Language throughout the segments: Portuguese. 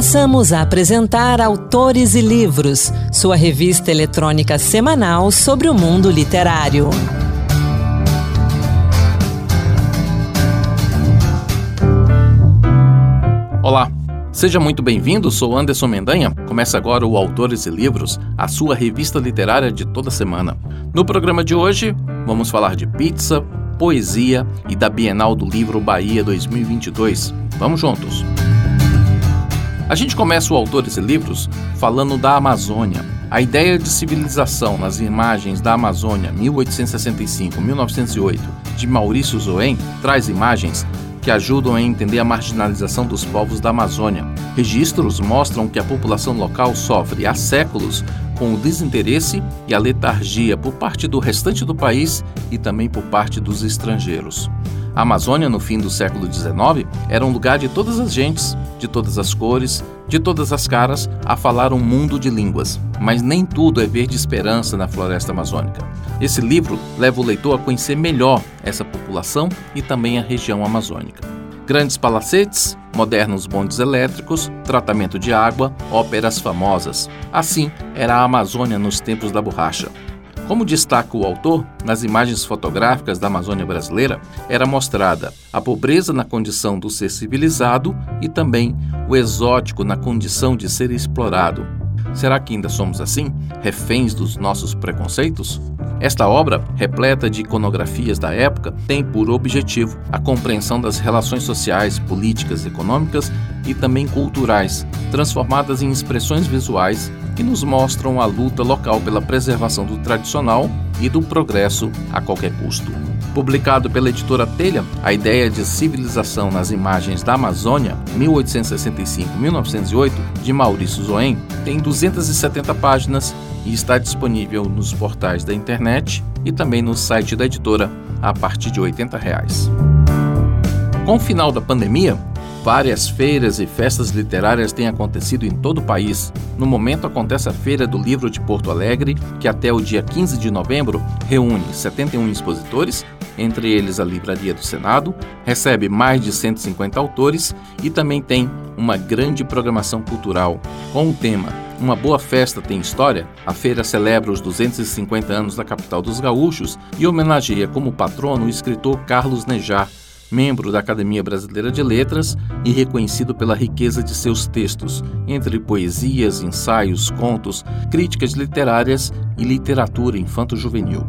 Passamos a apresentar Autores e Livros, sua revista eletrônica semanal sobre o mundo literário. Olá, seja muito bem-vindo. Sou Anderson Mendanha. Começa agora o Autores e Livros, a sua revista literária de toda semana. No programa de hoje, vamos falar de pizza, poesia e da Bienal do Livro Bahia 2022. Vamos juntos! A gente começa o Autores e Livros falando da Amazônia. A ideia de civilização nas imagens da Amazônia 1865-1908 de Maurício Zoen traz imagens que ajudam a entender a marginalização dos povos da Amazônia. Registros mostram que a população local sofre há séculos com o desinteresse e a letargia por parte do restante do país e também por parte dos estrangeiros. A Amazônia, no fim do século XIX, era um lugar de todas as gentes, de todas as cores, de todas as caras, a falar um mundo de línguas. Mas nem tudo é verde esperança na floresta amazônica. Esse livro leva o leitor a conhecer melhor essa população e também a região amazônica. Grandes palacetes, modernos bondes elétricos, tratamento de água, óperas famosas. Assim era a Amazônia nos tempos da borracha. Como destaca o autor, nas imagens fotográficas da Amazônia brasileira era mostrada a pobreza na condição do ser civilizado e também o exótico na condição de ser explorado. Será que ainda somos assim, reféns dos nossos preconceitos? Esta obra, repleta de iconografias da época, tem por objetivo a compreensão das relações sociais, políticas, econômicas e também culturais, transformadas em expressões visuais que nos mostram a luta local pela preservação do tradicional e do progresso a qualquer custo. Publicado pela editora Telha, a ideia de civilização nas imagens da Amazônia, 1865-1908, de Maurício Zoen, tem 270 páginas e está disponível nos portais da internet e também no site da editora a partir de 80 reais. Com o final da pandemia, Várias feiras e festas literárias têm acontecido em todo o país. No momento acontece a Feira do Livro de Porto Alegre, que até o dia 15 de novembro reúne 71 expositores, entre eles a Livraria do Senado, recebe mais de 150 autores e também tem uma grande programação cultural. Com o tema Uma Boa Festa Tem História, a feira celebra os 250 anos da capital dos gaúchos e homenageia como patrono o escritor Carlos Nejar, membro da Academia Brasileira de Letras e reconhecido pela riqueza de seus textos, entre poesias, ensaios, contos, críticas literárias e literatura infanto-juvenil.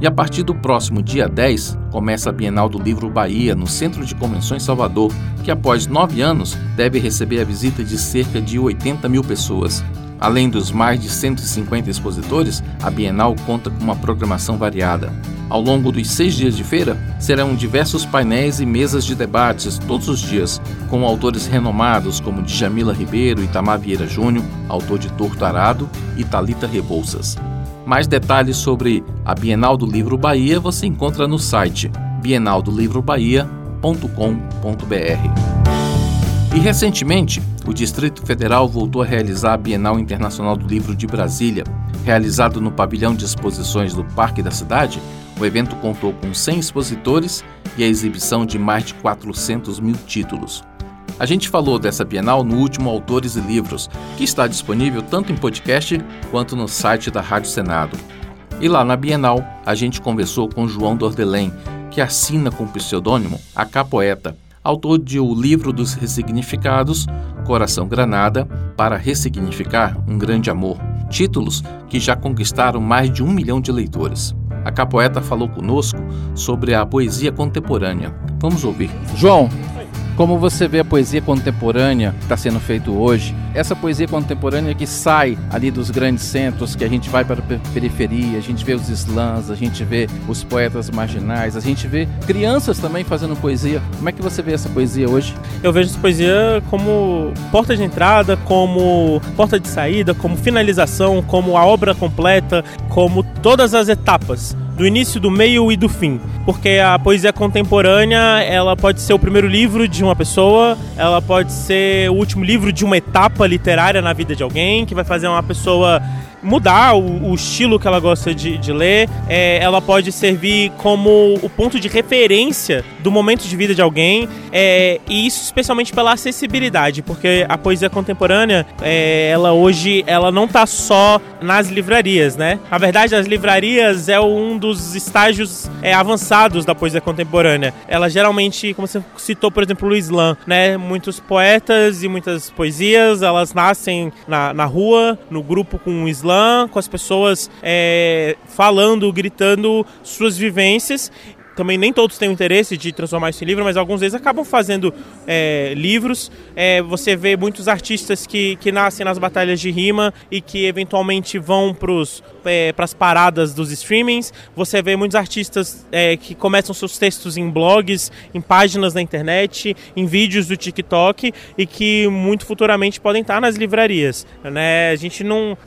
E a partir do próximo dia 10, começa a Bienal do Livro Bahia, no Centro de Convenções Salvador, que após nove anos deve receber a visita de cerca de 80 mil pessoas. Além dos mais de 150 expositores, a Bienal conta com uma programação variada. Ao longo dos seis dias de feira, serão diversos painéis e mesas de debates todos os dias, com autores renomados como Djamila Ribeiro e Itamar Vieira Júnior, autor de Torto Arado, e Talita Rebouças. Mais detalhes sobre a Bienal do Livro Bahia você encontra no site bienaldolivroBahia.com.br. E recentemente, o Distrito Federal voltou a realizar a Bienal Internacional do Livro de Brasília, realizado no pavilhão de exposições do Parque da Cidade, o evento contou com 100 expositores e a exibição de mais de 400 mil títulos. A gente falou dessa Bienal no último Autores e Livros, que está disponível tanto em podcast quanto no site da Rádio Senado. E lá na Bienal, a gente conversou com João Dordelém, que assina com o pseudônimo A Capoeta, autor de O Livro dos Ressignificados, Coração Granada, para ressignificar um grande amor, títulos que já conquistaram mais de um milhão de leitores. A capoeta falou conosco sobre a poesia contemporânea. Vamos ouvir. João, como você vê a poesia contemporânea que está sendo feito hoje, essa poesia contemporânea que sai ali dos grandes centros, que a gente vai para a periferia, a gente vê os slams, a gente vê os poetas marginais, a gente vê crianças também fazendo poesia. Como é que você vê essa poesia hoje? Eu vejo essa poesia como porta de entrada, como porta de saída, como finalização, como a obra completa, como todas as etapas do início, do meio e do fim. Porque a poesia contemporânea, ela pode ser o primeiro livro de uma pessoa, ela pode ser o último livro de uma etapa literária na vida de alguém, que vai fazer uma pessoa mudar o, o estilo que ela gosta de, de ler, é, ela pode servir como o ponto de referência do momento de vida de alguém, é, e isso especialmente pela acessibilidade, porque a poesia contemporânea, é, ela hoje, ela não está só nas livrarias, né? Na verdade, as livrarias é um dos estágios é, avançados da poesia contemporânea. Ela geralmente, como você citou, por exemplo, o Islam, né? Muitos poetas e muitas poesias, elas nascem na, na rua, no grupo com o Islã, com as pessoas é, falando, gritando suas vivências também nem todos têm o interesse de transformar isso em livro, mas alguns deles acabam fazendo é, livros. É, você vê muitos artistas que, que nascem nas batalhas de rima e que eventualmente vão para é, as paradas dos streamings. Você vê muitos artistas é, que começam seus textos em blogs, em páginas na internet, em vídeos do TikTok e que muito futuramente podem estar nas livrarias. Né? A gente não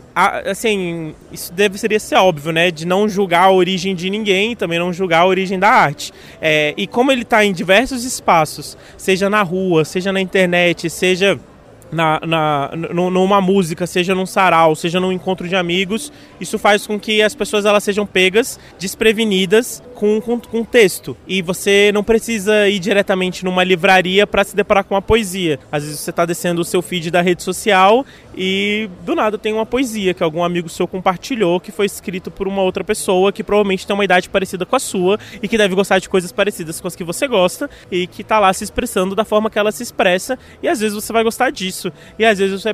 assim, isso deve seria ser óbvio, né? De não julgar a origem de ninguém, também não julgar a origem da arte. É, e como ele está em diversos espaços, seja na rua, seja na internet, seja na, na, numa música, seja num sarau, seja num encontro de amigos, isso faz com que as pessoas elas sejam pegas, desprevenidas com, com, com texto. E você não precisa ir diretamente numa livraria para se deparar com uma poesia. Às vezes você está descendo o seu feed da rede social e do nada tem uma poesia que algum amigo seu compartilhou que foi escrito por uma outra pessoa que provavelmente tem uma idade parecida com a sua e que deve gostar de coisas parecidas com as que você gosta e que está lá se expressando da forma que ela se expressa e às vezes você vai gostar disso. E às vezes você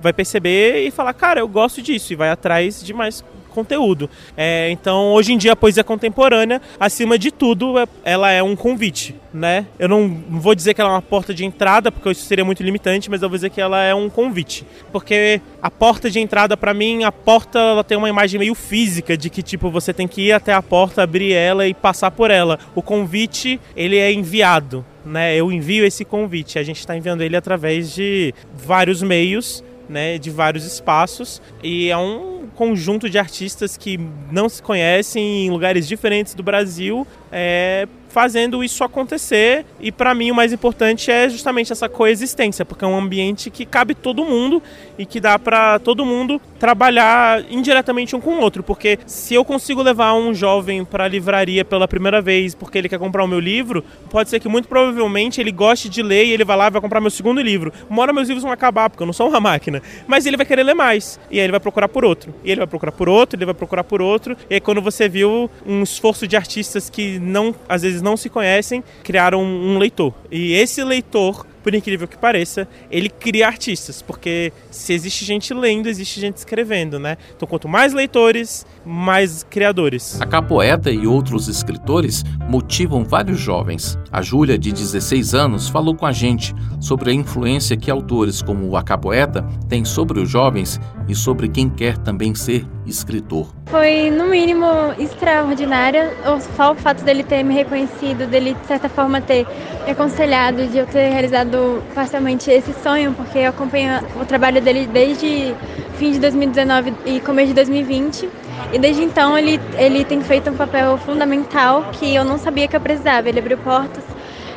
vai perceber e falar, cara, eu gosto disso e vai atrás de mais conteúdo. É, então, hoje em dia, a poesia contemporânea, acima de tudo, é, ela é um convite, né? Eu não vou dizer que ela é uma porta de entrada, porque isso seria muito limitante, mas eu vou dizer que ela é um convite. Porque a porta de entrada, para mim, a porta ela tem uma imagem meio física de que, tipo, você tem que ir até a porta, abrir ela e passar por ela. O convite, ele é enviado, né? Eu envio esse convite. A gente está enviando ele através de vários meios, né? De vários espaços. E é um conjunto de artistas que não se conhecem em lugares diferentes do Brasil, é, fazendo isso acontecer. E para mim o mais importante é justamente essa coexistência, porque é um ambiente que cabe todo mundo e que dá para todo mundo trabalhar indiretamente um com o outro, porque se eu consigo levar um jovem para a livraria pela primeira vez porque ele quer comprar o meu livro, pode ser que muito provavelmente ele goste de ler e ele vai lá e vai comprar meu segundo livro. Uma hora meus livros vão acabar, porque eu não sou uma máquina, mas ele vai querer ler mais e aí ele vai procurar por outro. E ele vai procurar por outro, ele vai procurar por outro. E aí quando você viu um esforço de artistas que não às vezes não se conhecem, criaram um leitor. E esse leitor por incrível que pareça, ele cria artistas, porque se existe gente lendo, existe gente escrevendo, né? Então, quanto mais leitores, mais criadores. A Capoeta e outros escritores motivam vários jovens. A Júlia, de 16 anos, falou com a gente sobre a influência que autores como o Capoeta têm sobre os jovens e sobre quem quer também ser escritor. Foi, no mínimo, extraordinária. Só o fato dele ter me reconhecido, dele, de certa forma, ter me aconselhado, de eu ter realizado parcialmente esse sonho, porque eu acompanho o trabalho dele desde fim de 2019 e começo de 2020. E desde então ele, ele tem feito um papel fundamental que eu não sabia que eu precisava. Ele abriu portas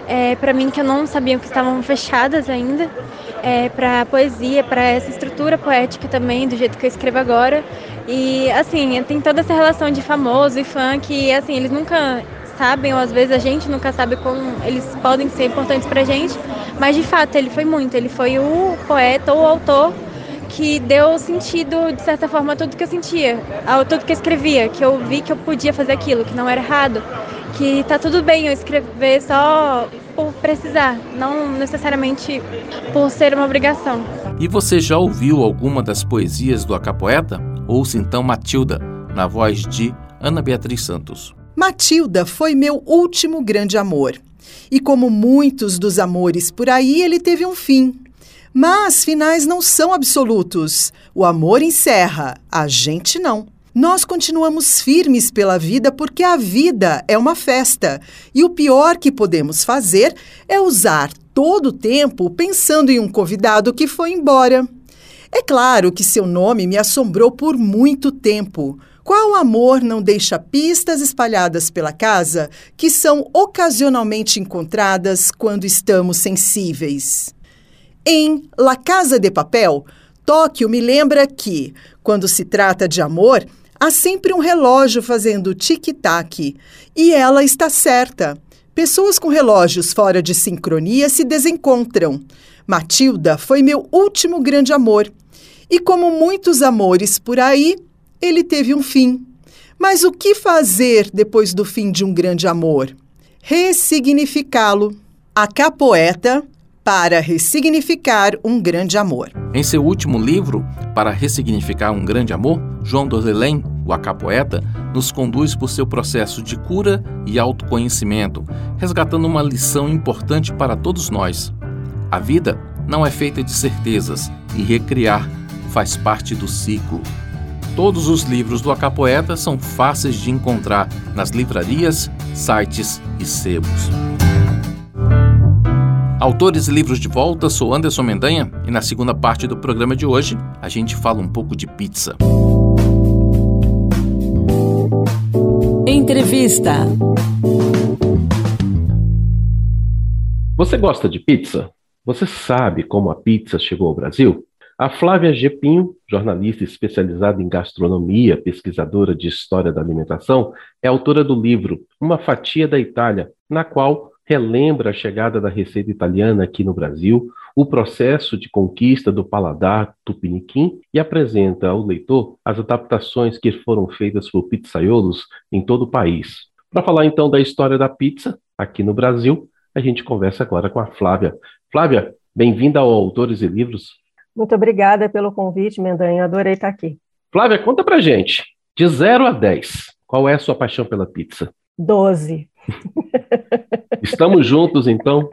é, para mim que eu não sabia que estavam fechadas ainda, é, para poesia, para essa estrutura poética também, do jeito que eu escrevo agora. E assim, tem toda essa relação de famoso e fã que assim, eles nunca sabem, ou às vezes a gente nunca sabe como eles podem ser importantes pra gente, mas de fato ele foi muito, ele foi o poeta ou o autor que deu sentido, de certa forma, a tudo que eu sentia, a tudo que eu escrevia, que eu vi que eu podia fazer aquilo, que não era errado, que tá tudo bem eu escrever só por precisar, não necessariamente por ser uma obrigação. E você já ouviu alguma das poesias do Acapoeta? Ouça então Matilda, na voz de Ana Beatriz Santos. Matilda foi meu último grande amor. E como muitos dos amores por aí, ele teve um fim. Mas finais não são absolutos. O amor encerra, a gente não. Nós continuamos firmes pela vida porque a vida é uma festa. E o pior que podemos fazer é usar todo o tempo pensando em um convidado que foi embora. É claro que seu nome me assombrou por muito tempo. Qual amor não deixa pistas espalhadas pela casa que são ocasionalmente encontradas quando estamos sensíveis? Em La Casa de Papel, Tóquio me lembra que, quando se trata de amor, há sempre um relógio fazendo tic-tac. E ela está certa. Pessoas com relógios fora de sincronia se desencontram. Matilda foi meu último grande amor. E como muitos amores por aí, ele teve um fim. Mas o que fazer depois do fim de um grande amor? Ressignificá-lo. A capoeta para ressignificar um grande amor. Em seu último livro, Para Ressignificar um Grande Amor, João Dozelém, o acapoeta, nos conduz por seu processo de cura e autoconhecimento, resgatando uma lição importante para todos nós. A vida não é feita de certezas e recriar faz parte do ciclo. Todos os livros do Acapoeta são fáceis de encontrar nas livrarias, sites e sebos. Autores e livros de volta, sou Anderson Mendanha e na segunda parte do programa de hoje a gente fala um pouco de pizza. Entrevista. Você gosta de pizza? Você sabe como a pizza chegou ao Brasil? A Flávia Gepinho, jornalista especializada em gastronomia, pesquisadora de história da alimentação, é autora do livro Uma Fatia da Itália, na qual relembra a chegada da receita italiana aqui no Brasil, o processo de conquista do paladar tupiniquim e apresenta ao leitor as adaptações que foram feitas por pizzaiolos em todo o país. Para falar então da história da pizza aqui no Brasil, a gente conversa agora com a Flávia. Flávia, bem-vinda ao Autores e Livros. Muito obrigada pelo convite, Mendanha. Adorei estar aqui. Flávia, conta pra gente. De 0 a 10, qual é a sua paixão pela pizza? 12. Estamos juntos, então?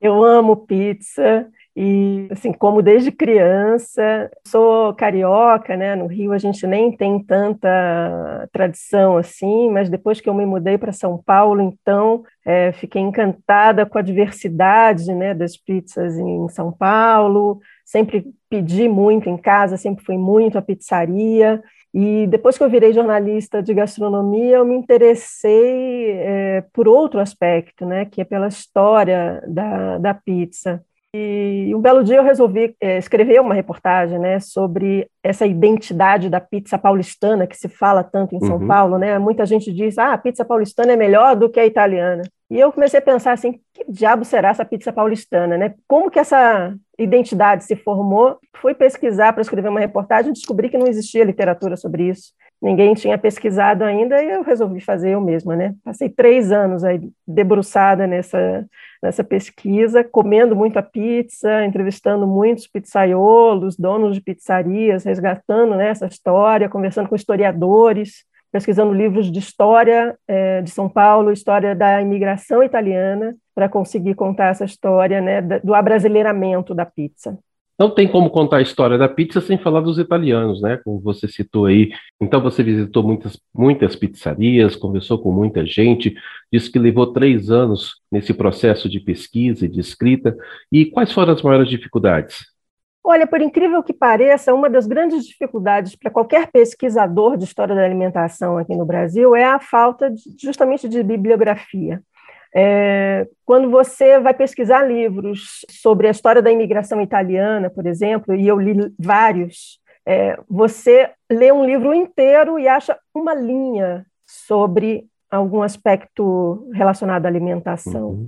Eu amo pizza e, assim, como desde criança. Sou carioca, né? No Rio a gente nem tem tanta tradição assim, mas depois que eu me mudei para São Paulo, então, é, fiquei encantada com a diversidade, né, das pizzas em São Paulo. Sempre pedi muito em casa, sempre fui muito à pizzaria. E depois que eu virei jornalista de gastronomia, eu me interessei é, por outro aspecto, né, que é pela história da, da pizza. E um belo dia eu resolvi é, escrever uma reportagem né, sobre essa identidade da pizza paulistana que se fala tanto em São uhum. Paulo. Né? Muita gente diz ah, a pizza paulistana é melhor do que a italiana. E eu comecei a pensar assim, que diabo será essa pizza paulistana? Né? Como que essa identidade se formou? Fui pesquisar para escrever uma reportagem descobri que não existia literatura sobre isso ninguém tinha pesquisado ainda e eu resolvi fazer eu mesma, né? Passei três anos aí debruçada nessa, nessa pesquisa, comendo muita pizza, entrevistando muitos pizzaiolos, donos de pizzarias, resgatando né, essa história, conversando com historiadores, pesquisando livros de história é, de São Paulo, história da imigração italiana, para conseguir contar essa história né, do abrasileiramento da pizza. Não tem como contar a história da pizza sem falar dos italianos, né? Como você citou aí. Então você visitou muitas, muitas pizzarias, conversou com muita gente, disse que levou três anos nesse processo de pesquisa e de escrita. E quais foram as maiores dificuldades? Olha, por incrível que pareça, uma das grandes dificuldades para qualquer pesquisador de história da alimentação aqui no Brasil é a falta de, justamente de bibliografia. É, quando você vai pesquisar livros sobre a história da imigração italiana, por exemplo, e eu li vários, é, você lê um livro inteiro e acha uma linha sobre algum aspecto relacionado à alimentação. Uhum.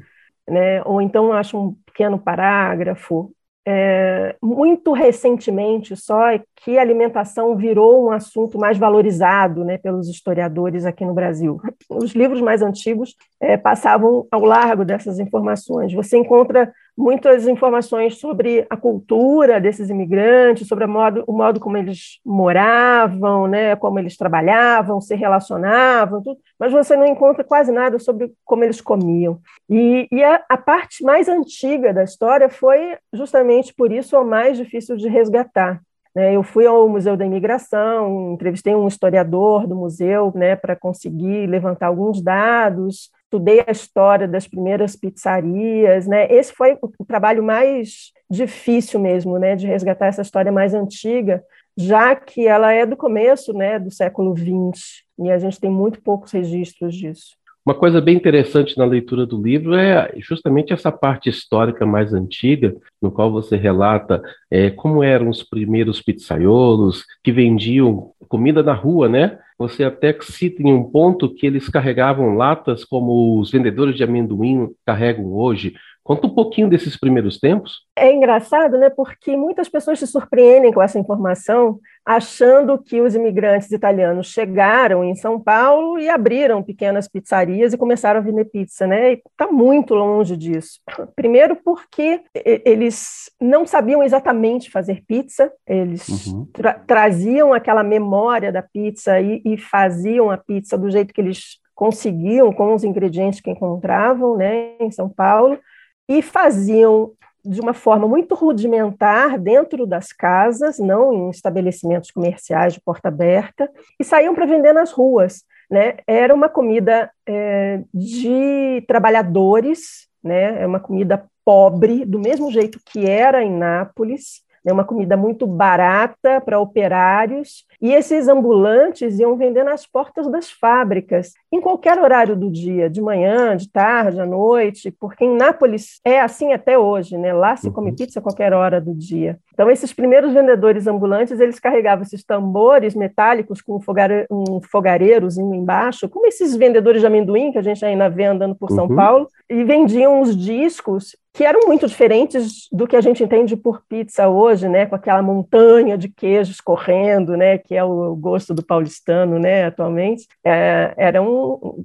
Né? Ou então acha um pequeno parágrafo é, muito recentemente só que a alimentação virou um assunto mais valorizado né, pelos historiadores aqui no Brasil. Os livros mais antigos é, passavam ao largo dessas informações. Você encontra muitas informações sobre a cultura desses imigrantes, sobre modo, o modo como eles moravam, né, como eles trabalhavam, se relacionavam, tudo, mas você não encontra quase nada sobre como eles comiam. E, e a, a, parte mais antiga da história foi justamente por isso a mais difícil de resgatar. Né? Eu fui ao Museu da Imigração, entrevistei um historiador do museu né, para conseguir levantar alguns dados, estudei a história das primeiras pizzarias, né? Esse foi o trabalho mais difícil mesmo, né, de resgatar essa história mais antiga, já que ela é do começo, né, do século XX, e a gente tem muito poucos registros disso. Uma coisa bem interessante na leitura do livro é justamente essa parte histórica mais antiga, no qual você relata é, como eram os primeiros pizzaiolos que vendiam comida na rua, né? Você até cita em um ponto que eles carregavam latas como os vendedores de amendoim carregam hoje, Conta um pouquinho desses primeiros tempos. É engraçado, né? Porque muitas pessoas se surpreendem com essa informação, achando que os imigrantes italianos chegaram em São Paulo e abriram pequenas pizzarias e começaram a vender pizza, né? Está muito longe disso. Primeiro, porque eles não sabiam exatamente fazer pizza, eles uhum. tra traziam aquela memória da pizza e, e faziam a pizza do jeito que eles conseguiam com os ingredientes que encontravam, né, em São Paulo e faziam de uma forma muito rudimentar dentro das casas, não em estabelecimentos comerciais de porta aberta, e saíam para vender nas ruas. Né? Era uma comida é, de trabalhadores, né? é uma comida pobre, do mesmo jeito que era em Nápoles, né, uma comida muito barata para operários, e esses ambulantes iam vender nas portas das fábricas, em qualquer horário do dia, de manhã, de tarde, à noite, porque em Nápoles é assim até hoje, né? Lá se come uhum. pizza a qualquer hora do dia. Então, esses primeiros vendedores ambulantes, eles carregavam esses tambores metálicos com um fogareirozinho embaixo, como esses vendedores de amendoim que a gente ainda vê andando por São uhum. Paulo, e vendiam os discos que eram muito diferentes do que a gente entende por pizza hoje, né, com aquela montanha de queijos correndo, né, que é o gosto do paulistano, né, atualmente. É, eram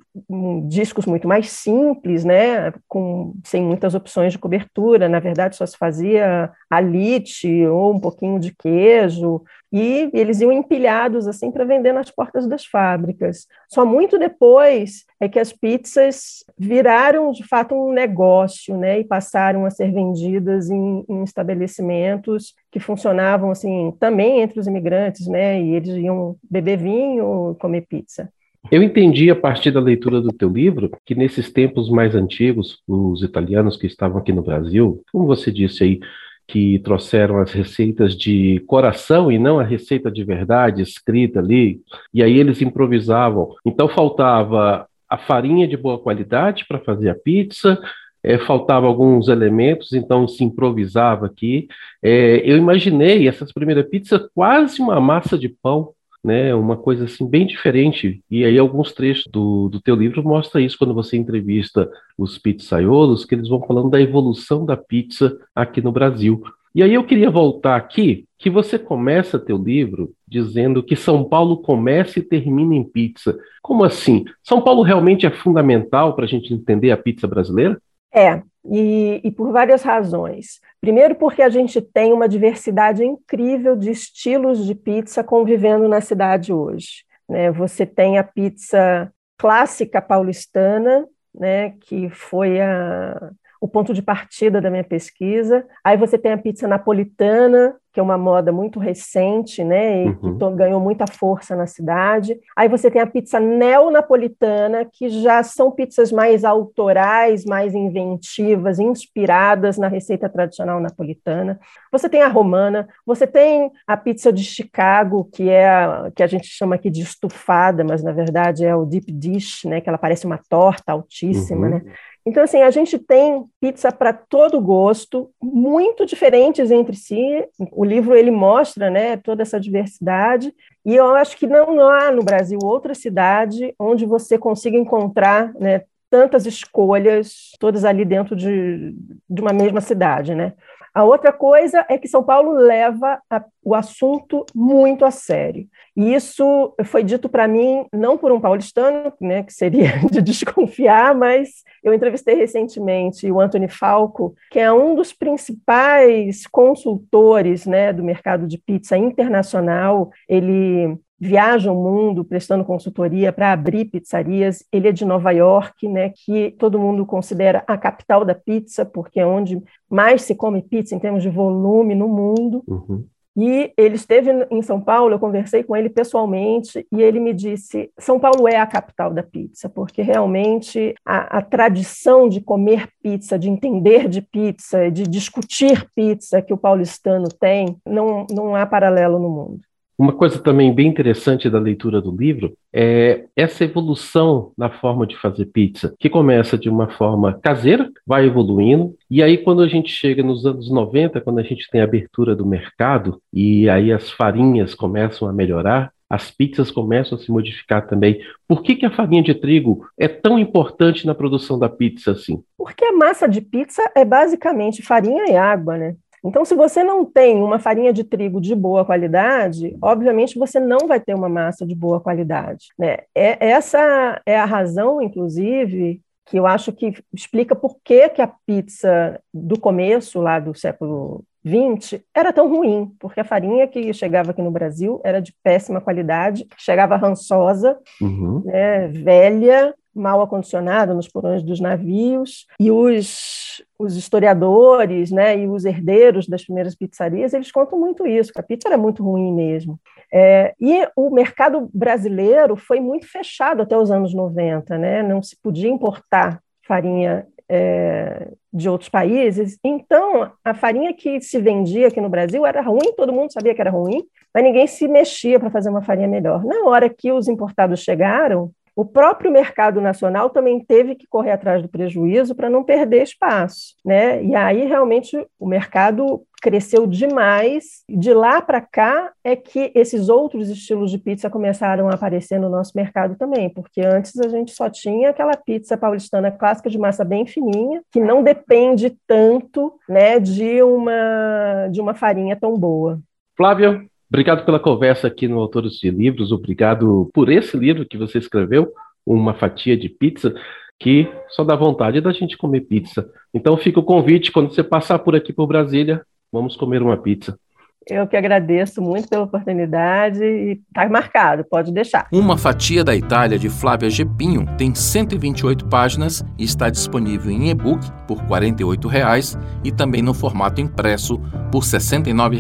discos muito mais simples, né, com sem muitas opções de cobertura. Na verdade, só se fazia alite ou um pouquinho de queijo e eles iam empilhados assim para vender nas portas das fábricas. Só muito depois é que as pizzas viraram de fato um negócio, né, e passaram a ser vendidas em, em estabelecimentos que funcionavam assim também entre os imigrantes, né, e eles iam beber vinho, comer pizza. Eu entendi a partir da leitura do teu livro que nesses tempos mais antigos, os italianos que estavam aqui no Brasil, como você disse aí, que trouxeram as receitas de coração e não a receita de verdade escrita ali, e aí eles improvisavam. Então faltava a farinha de boa qualidade para fazer a pizza, é, faltava alguns elementos, então se improvisava aqui. É, eu imaginei essas primeiras pizzas quase uma massa de pão, né, uma coisa assim bem diferente. E aí alguns trechos do, do teu livro mostra isso quando você entrevista os pizzaiolos, que eles vão falando da evolução da pizza aqui no Brasil. E aí eu queria voltar aqui, que você começa teu livro dizendo que São Paulo começa e termina em pizza. Como assim? São Paulo realmente é fundamental para a gente entender a pizza brasileira? É, e, e, por várias razões. Primeiro, porque a gente tem uma diversidade incrível de estilos de pizza convivendo na cidade hoje. Né? Você tem a pizza clássica paulistana, né, que foi a, o ponto de partida da minha pesquisa. Aí você tem a pizza napolitana, que é uma moda muito recente, né, e uhum. que ganhou muita força na cidade. Aí você tem a pizza neonapolitana, que já são pizzas mais autorais, mais inventivas, inspiradas na receita tradicional napolitana. Você tem a romana, você tem a pizza de Chicago, que é a, que a gente chama aqui de estufada, mas na verdade é o deep dish, né, que ela parece uma torta altíssima, uhum. né? Então, assim, a gente tem pizza para todo gosto, muito diferentes entre si. O livro ele mostra, né, toda essa diversidade. E eu acho que não há no Brasil outra cidade onde você consiga encontrar, né, tantas escolhas, todas ali dentro de, de uma mesma cidade, né? A outra coisa é que São Paulo leva a, o assunto muito a sério. E isso foi dito para mim, não por um paulistano, né, que seria de desconfiar, mas eu entrevistei recentemente o Anthony Falco, que é um dos principais consultores né, do mercado de pizza internacional. Ele viaja o mundo prestando consultoria para abrir pizzarias. Ele é de Nova York, né, que todo mundo considera a capital da pizza, porque é onde mais se come pizza em termos de volume no mundo. Uhum. E ele esteve em São Paulo, eu conversei com ele pessoalmente e ele me disse: São Paulo é a capital da pizza, porque realmente a, a tradição de comer pizza, de entender de pizza, de discutir pizza que o paulistano tem, não, não há paralelo no mundo. Uma coisa também bem interessante da leitura do livro é essa evolução na forma de fazer pizza, que começa de uma forma caseira, vai evoluindo, e aí quando a gente chega nos anos 90, quando a gente tem a abertura do mercado, e aí as farinhas começam a melhorar, as pizzas começam a se modificar também. Por que, que a farinha de trigo é tão importante na produção da pizza assim? Porque a massa de pizza é basicamente farinha e água, né? Então, se você não tem uma farinha de trigo de boa qualidade, obviamente você não vai ter uma massa de boa qualidade. Né? É, essa é a razão, inclusive, que eu acho que explica por que, que a pizza do começo, lá do século XX, era tão ruim, porque a farinha que chegava aqui no Brasil era de péssima qualidade, chegava rançosa, uhum. né, velha, mal acondicionada nos porões dos navios, e os, os historiadores né, e os herdeiros das primeiras pizzarias, eles contam muito isso, que a pizza era muito ruim mesmo. É, e o mercado brasileiro foi muito fechado até os anos 90, né? não se podia importar farinha é, de outros países. Então, a farinha que se vendia aqui no Brasil era ruim, todo mundo sabia que era ruim, mas ninguém se mexia para fazer uma farinha melhor. Na hora que os importados chegaram, o próprio mercado nacional também teve que correr atrás do prejuízo para não perder espaço, né? E aí realmente o mercado cresceu demais. De lá para cá é que esses outros estilos de pizza começaram a aparecer no nosso mercado também, porque antes a gente só tinha aquela pizza paulistana clássica de massa bem fininha, que não depende tanto, né, de uma de uma farinha tão boa. Flávia, Obrigado pela conversa aqui no Autores de Livros, obrigado por esse livro que você escreveu, Uma Fatia de Pizza, que só dá vontade da gente comer pizza. Então fica o convite, quando você passar por aqui por Brasília, vamos comer uma pizza. Eu que agradeço muito pela oportunidade e está marcado, pode deixar. Uma Fatia da Itália de Flávia Gepinho tem 128 páginas e está disponível em e-book por 48 reais, e também no formato impresso por R$ 69.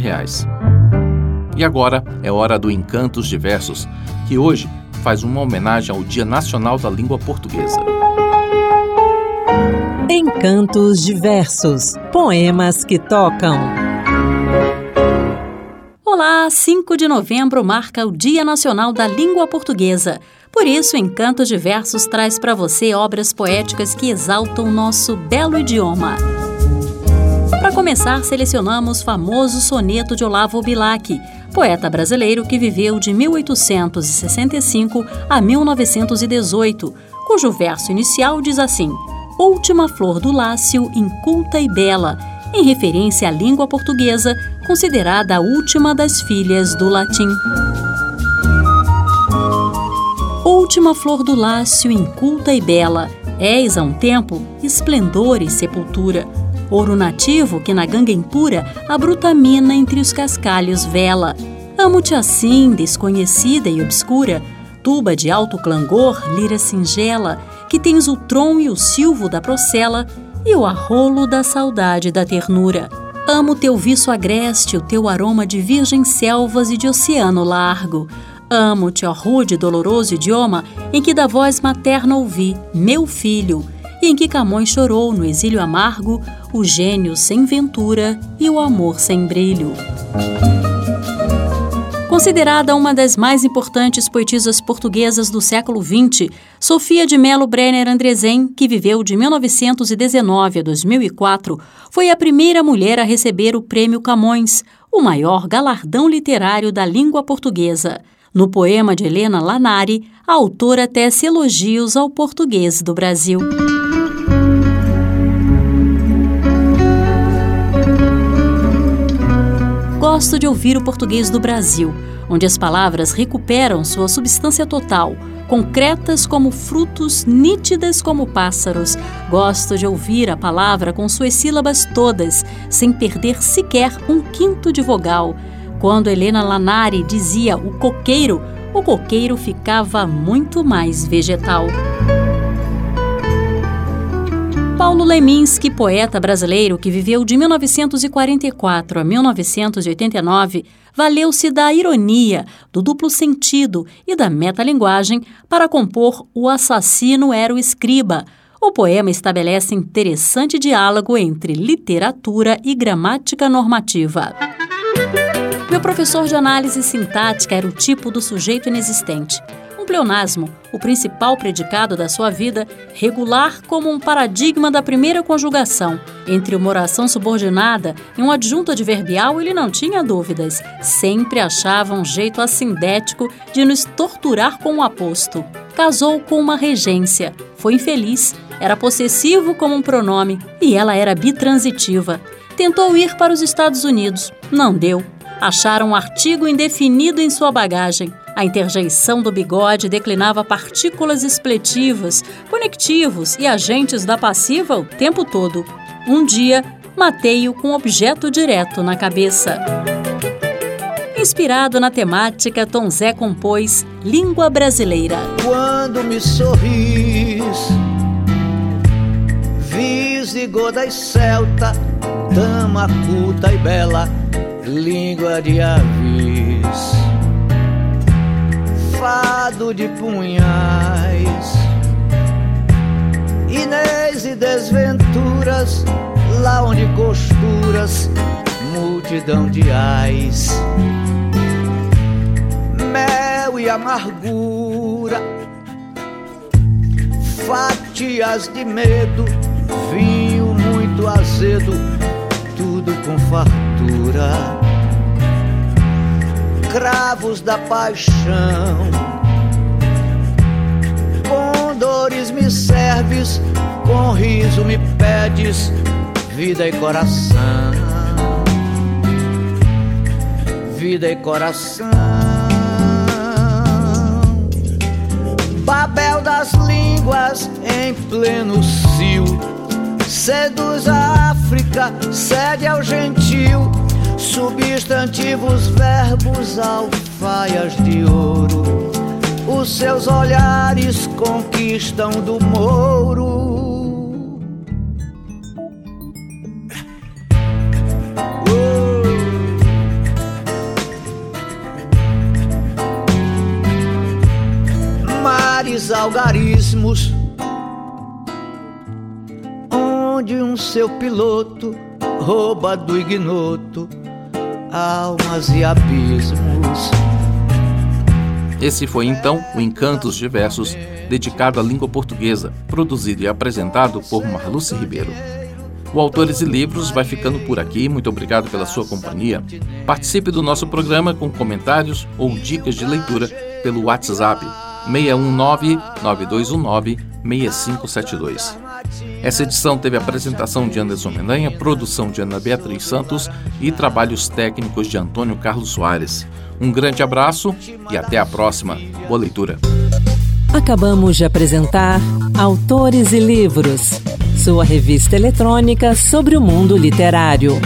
E agora é hora do Encantos Diversos, que hoje faz uma homenagem ao Dia Nacional da Língua Portuguesa. Encantos Diversos Poemas que tocam. Olá, 5 de novembro marca o Dia Nacional da Língua Portuguesa. Por isso, Encantos Diversos traz para você obras poéticas que exaltam nosso belo idioma. Para começar, selecionamos famoso soneto de Olavo Bilac, poeta brasileiro que viveu de 1865 a 1918, cujo verso inicial diz assim: Última flor do Lácio, inculta e bela, em referência à língua portuguesa, considerada a última das filhas do latim. Última flor do Lácio, inculta e bela, és a um tempo esplendor e sepultura Ouro nativo que na ganga impura a bruta mina entre os cascalhos vela. Amo-te assim, desconhecida e obscura, tuba de alto clangor, lira singela, que tens o tron e o silvo da procela e o arrolo da saudade da ternura. Amo teu viço agreste, o teu aroma de virgem selvas e de oceano largo. Amo-te, ó rude e doloroso idioma, em que da voz materna ouvi, meu filho, e em que Camões chorou no exílio amargo o gênio sem ventura e o amor sem brilho. Considerada uma das mais importantes poetisas portuguesas do século XX, Sofia de Melo Brenner Andresen, que viveu de 1919 a 2004, foi a primeira mulher a receber o Prêmio Camões, o maior galardão literário da língua portuguesa. No poema de Helena Lanari, a autora tece elogios ao português do Brasil. Gosto de ouvir o português do Brasil, onde as palavras recuperam sua substância total, concretas como frutos, nítidas como pássaros. Gosto de ouvir a palavra com suas sílabas todas, sem perder sequer um quinto de vogal. Quando Helena Lanari dizia o coqueiro, o coqueiro ficava muito mais vegetal. Paulo Leminski, poeta brasileiro que viveu de 1944 a 1989, valeu-se da ironia, do duplo sentido e da metalinguagem para compor O Assassino Era o Escriba. O poema estabelece interessante diálogo entre literatura e gramática normativa. Meu professor de análise sintática era o tipo do sujeito inexistente. Um pleonasmo, o principal predicado da sua vida, regular como um paradigma da primeira conjugação. Entre uma oração subordinada e um adjunto adverbial, ele não tinha dúvidas. Sempre achava um jeito assindético de nos torturar com o aposto. Casou com uma regência. Foi infeliz. Era possessivo como um pronome e ela era bitransitiva. Tentou ir para os Estados Unidos. Não deu. Acharam um artigo indefinido em sua bagagem. A interjeição do bigode declinava partículas expletivas, conectivos e agentes da passiva o tempo todo. Um dia, matei-o com objeto direto na cabeça. Inspirado na temática, Tom Zé compôs Língua Brasileira. Quando me sorris, visigoda e celta, dama culta e bela, língua de avis fado de punhais. Inês e desventuras, lá onde costuras, multidão de ais. Mel e amargura, fatias de medo, vinho muito azedo, com fartura cravos da paixão. Com dores me serves, com riso me pedes, vida e coração. Vida e coração. Babel das línguas em pleno cio, seduz a África, cede ao gentil substantivos, verbos, alfaias de ouro. Os seus olhares conquistam do mouro. Mares, algarismos, onde um seu piloto rouba do ignoto almas e abismos. Esse foi então o Encantos de Versos, dedicado à língua portuguesa, produzido e apresentado por Marluce Ribeiro. O Autores e Livros vai ficando por aqui. Muito obrigado pela sua companhia. Participe do nosso programa com comentários ou dicas de leitura pelo WhatsApp 619 9219 6572. Essa edição teve a apresentação de Anderson Mendanha, produção de Ana Beatriz Santos e trabalhos técnicos de Antônio Carlos Soares. Um grande abraço e até a próxima. Boa leitura. Acabamos de apresentar Autores e Livros, sua revista eletrônica sobre o mundo literário.